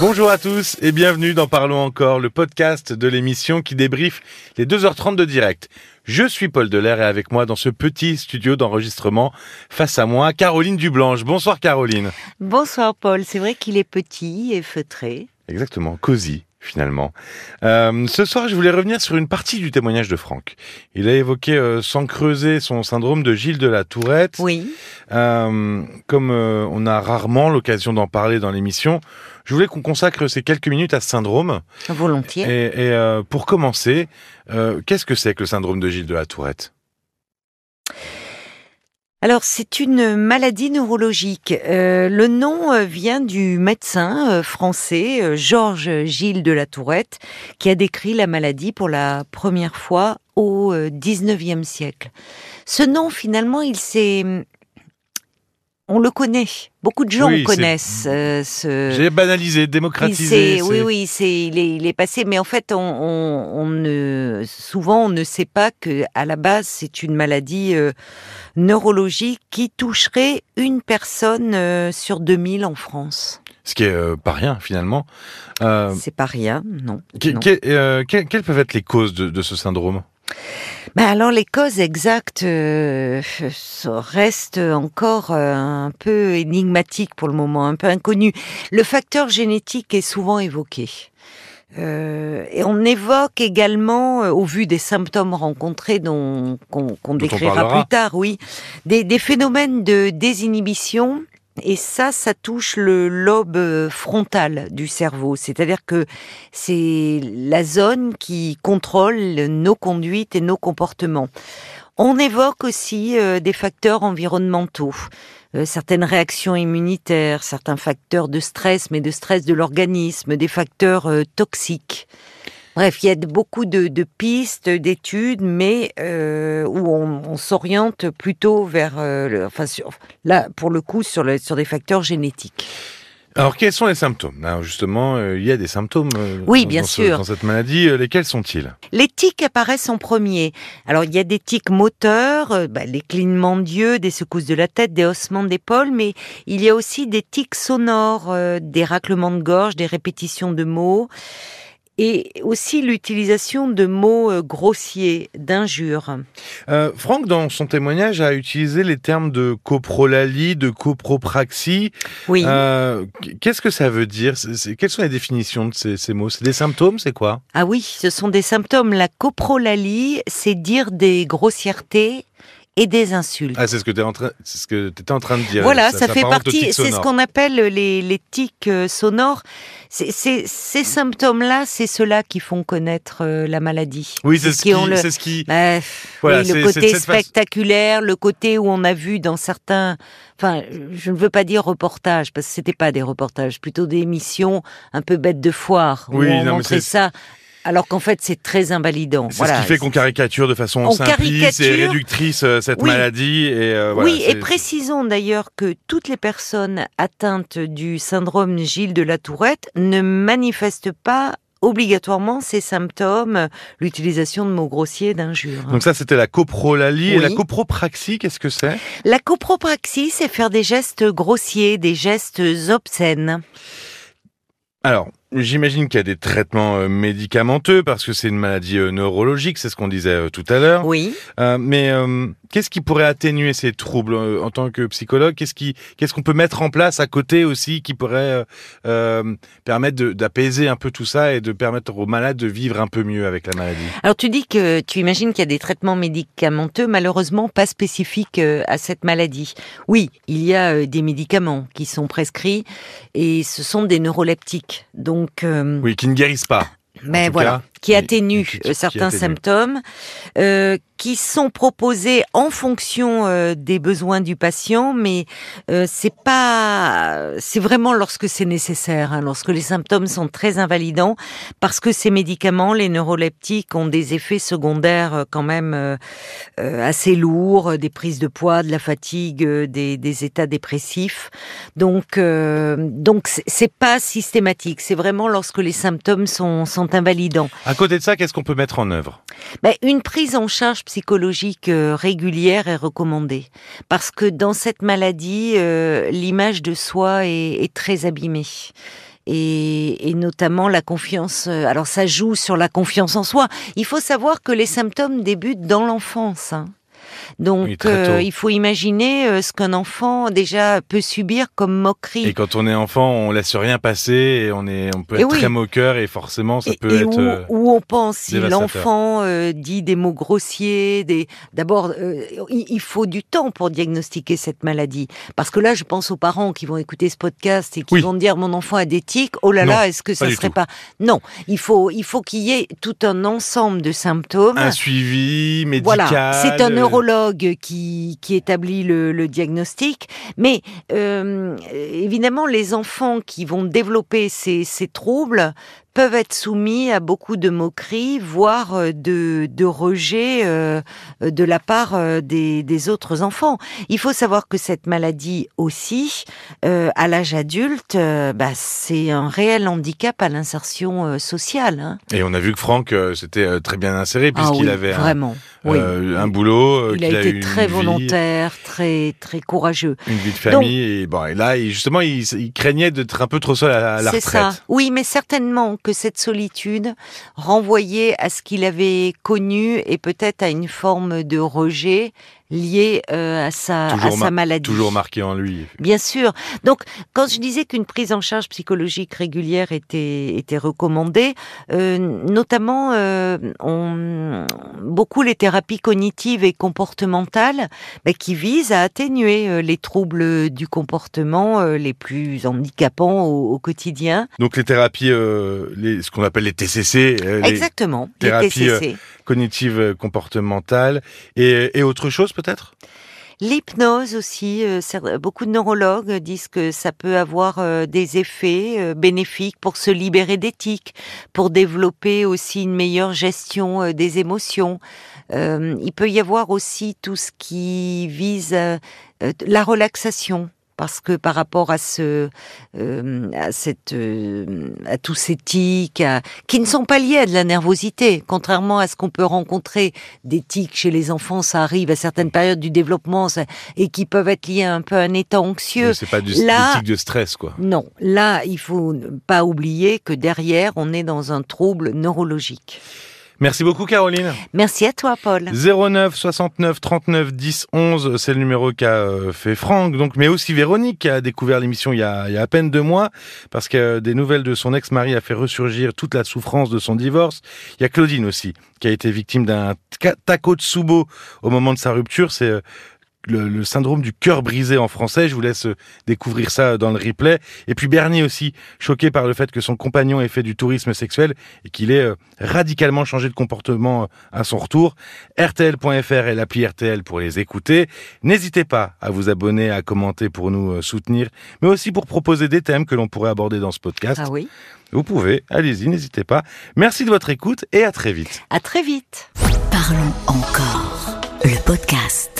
Bonjour à tous et bienvenue dans Parlons encore, le podcast de l'émission qui débriefe les 2h30 de direct. Je suis Paul Delair et avec moi dans ce petit studio d'enregistrement, face à moi, Caroline Dublanche. Bonsoir Caroline. Bonsoir Paul, c'est vrai qu'il est petit et feutré. Exactement, cosy finalement. Euh, ce soir, je voulais revenir sur une partie du témoignage de Franck. Il a évoqué euh, sans creuser son syndrome de Gilles de la Tourette. Oui. Euh, comme on a rarement l'occasion d'en parler dans l'émission, je voulais qu'on consacre ces quelques minutes à ce syndrome. Volontiers. Et, et pour commencer, qu'est-ce que c'est que le syndrome de Gilles de la Tourette? Alors, c'est une maladie neurologique. Euh, le nom euh, vient du médecin euh, français Georges Gilles de la Tourette, qui a décrit la maladie pour la première fois au 19e siècle. Ce nom, finalement, il s'est... On le connaît. Beaucoup de gens Oui, connaissent euh, ce... J'ai banalisé, démocratisé. oui, oui, c'est, il, est, il est passé, mais en fait, on, on, on ne, souvent, on ne sait pas que à la base, c'est une maladie euh, neurologique qui toucherait une personne euh, sur 2000 en France. Ce qui est euh, pas rien finalement. C'est pas rien, non. que- non. que- que- quelles peuvent être les causes de, de ce syndrome? Ben alors, les causes exactes euh, restent encore euh, un peu énigmatiques pour le moment, un peu inconnues. Le facteur génétique est souvent évoqué. Euh, et on évoque également, euh, au vu des symptômes rencontrés dont qu'on on décrira plus tard, oui, des, des phénomènes de désinhibition. Et ça, ça touche le lobe euh, frontal du cerveau. C'est-à-dire que c'est la zone qui contrôle nos conduites et nos comportements. On évoque aussi euh, des facteurs environnementaux, euh, certaines réactions immunitaires, certains facteurs de stress, mais de stress de l'organisme, des facteurs toxiques. Bref, il y a beaucoup de, de pistes, d'études, mais euh, où on, on s'oriente plutôt vers, euh, le- enfin, sur, là, pour le coup, sur, le, sur des facteurs génétiques. Alors quels sont les symptômes? Alors justement, euh, il y a des symptômes. euh, Oui, dans- bien dans ce- sûr. dans cette maladie, euh, lesquels sont-ils? Les tics apparaissent en premier. Alors, il y a des tics moteurs, bah, les clignements d'yeux, des secousses de la tête, des haussements d'épaule, mais il y a aussi des tics sonores, des raclements de gorge, des répétitions de mots, et aussi l'utilisation de mots euh, grossiers, d'injures. euh, Franck, dans son témoignage, a utilisé les termes de coprolalie, de copropraxie. Oui. Euh, Qu'est-ce que ça veut dire? Quelles sont les définitions de ces, ces mots? C'est des symptômes, c'est quoi? Ah oui, ce sont des symptômes. La coprolalie, c'est dire des grossièretés et des insultes. Ah, c'est ce que tu étais en train de dire. Voilà, ça, fait partie, c'est ce qu'on appelle les, les tics euh, sonores. C'est- ces symptômes-là, c'est ceux-là qui font connaître euh, la maladie. Oui, c'est ce qui, le, c'est ce qui. Bah, Voilà, oui, le côté façon- spectaculaire, le côté où on a vu dans certains, enfin, je ne veux pas dire reportages parce que c'était pas des reportages, plutôt des émissions un peu bêtes de foire où Oui, on non, montrait ça, alors qu'en fait c'est très invalidant. C'est Voilà. ce qui fait qu'on caricature de façon On simpliste et caricature. réductrice euh, cette Oui. maladie. Et, euh, voilà, oui, et précisons d'ailleurs que toutes les personnes atteintes du syndrome Gilles de la Tourette ne manifestent pas obligatoirement ces symptômes, l'utilisation de mots grossiers, d'injures. Donc ça, c'était la coprolalie. Et la copropraxie, qu'est-ce que c'est? La copropraxie, c'est faire des gestes grossiers, des gestes obscènes. Alors, j'imagine qu'il y a des traitements euh, médicamenteux parce que c'est une maladie euh, neurologique, c'est ce qu'on disait euh, tout à l'heure. Oui. Euh, mais euh, qu'est-ce qui pourrait atténuer ces troubles en tant que psychologue? Qu'est-ce qui, qu'est-ce qu'on peut mettre en place à côté aussi qui pourrait euh, permettre d'apaiser un peu tout ça et de permettre aux malades de vivre un peu mieux avec la maladie? Alors tu dis que tu imagines qu'il y a des traitements médicamenteux, malheureusement pas spécifiques à cette maladie. Oui, il y a des médicaments qui sont prescrits et ce sont des neuroleptiques. Donc euh, Oui, qui ne guérissent pas. Mais voilà, cas, qui oui, atténue qui- euh, qui certains atténue. symptômes, euh, qui sont proposés en fonction euh, des besoins du patient, mais euh, c'est pas, c'est vraiment lorsque c'est nécessaire, hein, lorsque les symptômes sont très invalidants, parce que ces médicaments, les neuroleptiques, ont des effets secondaires euh, quand même euh, assez lourds, des prises de poids, de la fatigue, des, des états dépressifs. Donc, euh, donc c'est- c'est pas systématique. C'est vraiment lorsque les symptômes sont, sont invalidants. À côté de ça, qu'est-ce qu'on peut mettre en œuvre? Ben, une prise en charge psychologique euh, régulière est recommandée parce que dans cette maladie, euh, l'image de soi est, très abîmée. et, et, notamment la confiance. euh, Alors ça joue sur la confiance en soi. Il faut savoir que les symptômes débutent dans l'enfance. hein. Donc Oui, euh, il faut imaginer euh, ce qu'un enfant déjà peut subir comme moquerie. Et quand on est enfant, on laisse rien passer et on est, on peut être oui. très moqueur et forcément ça Et- peut et être. où, euh, où on pense si l'enfant euh, dit des mots grossiers, des d'abord il, faut du temps pour diagnostiquer cette maladie parce que là je pense aux parents qui vont écouter ce podcast et qui Oui. vont dire mon enfant a des tics, oh là Non, là, est-ce que ça serait tout. pas Non, il faut il faut qu'il y ait tout un ensemble de symptômes. un suivi médical. Voilà, c'est un euh, neurologue qui, qui établit le, le diagnostic. Mais euh, évidemment, les enfants qui vont développer ces, ces troubles peuvent être soumis à beaucoup de moqueries, voire euh, de, de rejet euh, de la part des, des autres enfants. Il faut savoir que cette maladie aussi, euh, à l'âge adulte, bah, c'est un réel handicap à l'insertion sociale. hein. Et on a vu que Franck s'était très bien inséré Ah puisqu'il oui, avait un, vraiment. Oui. euh, un boulot, euh, Il a été très vie, volontaire, très très courageux. une vie de famille et bon et là justement il, il craignait d'être un peu trop seul à, à la C'est retraite. ça. Oui, mais certainement que cette solitude renvoyait à ce qu'il avait connu et peut-être à une forme de rejet lié euh, à sa à sa maladie. Toujours marqué en lui. Bien sûr. Donc, quand je disais qu'une prise en charge psychologique régulière était, était recommandée, euh, notamment euh, on, beaucoup les thérapies cognitives et comportementales ben, qui visent à atténuer euh, les troubles du comportement euh, les plus handicapants au, au quotidien. Donc les thérapies, euh, les, ce qu'on appelle les TCC, les Exactement. Les TCC. Cognitives euh, comportementales et, et autre chose peut-être? L'hypnose aussi, euh, beaucoup de neurologues disent que ça peut avoir euh, des effets bénéfiques pour se libérer d'éthique, pour développer aussi une meilleure gestion des émotions. Il peut y avoir aussi tout ce qui vise la relaxation. Parce que par rapport à ce, euh, à cette, euh, à tous ces tics, à- qui ne sont pas liés à de la nervosité, contrairement à ce qu'on peut rencontrer des tics chez les enfants, ça arrive à certaines périodes du développement ça- et qui peuvent être liés à un peu à un état anxieux. C'est pas du là- de stress quoi. Non, là, il faut pas oublier que derrière, on est dans un trouble neurologique. Merci beaucoup Caroline. Merci à toi, Paul. 09 69 39 10 11, c'est le numéro qu'a euh, fait Franck, donc, mais aussi Véronique qui a découvert l'émission il, y a- il y a à peine deux mois, parce que euh, des nouvelles de son ex-mari a fait ressurgir toute la souffrance de son divorce. Il y a Claudine aussi, qui a été victime d'un ta- takotsubo au moment de sa rupture. C'est euh, le, le syndrome du cœur brisé en français. Je vous laisse euh, découvrir ça dans le replay. Et puis Bernie aussi, choqué par le fait que son compagnon ait fait du tourisme sexuel et qu'il ait euh, radicalement changé de comportement euh, à son retour. RTL.fr et l'appli RTL pour les écouter. N'hésitez pas à vous abonner, à commenter pour nous soutenir, mais aussi pour proposer des thèmes que l'on pourrait aborder dans ce podcast. Ah oui. Vous pouvez, allez-y, n'hésitez pas. Merci de votre écoute et à très vite. À très vite. Parlons encore. Le podcast.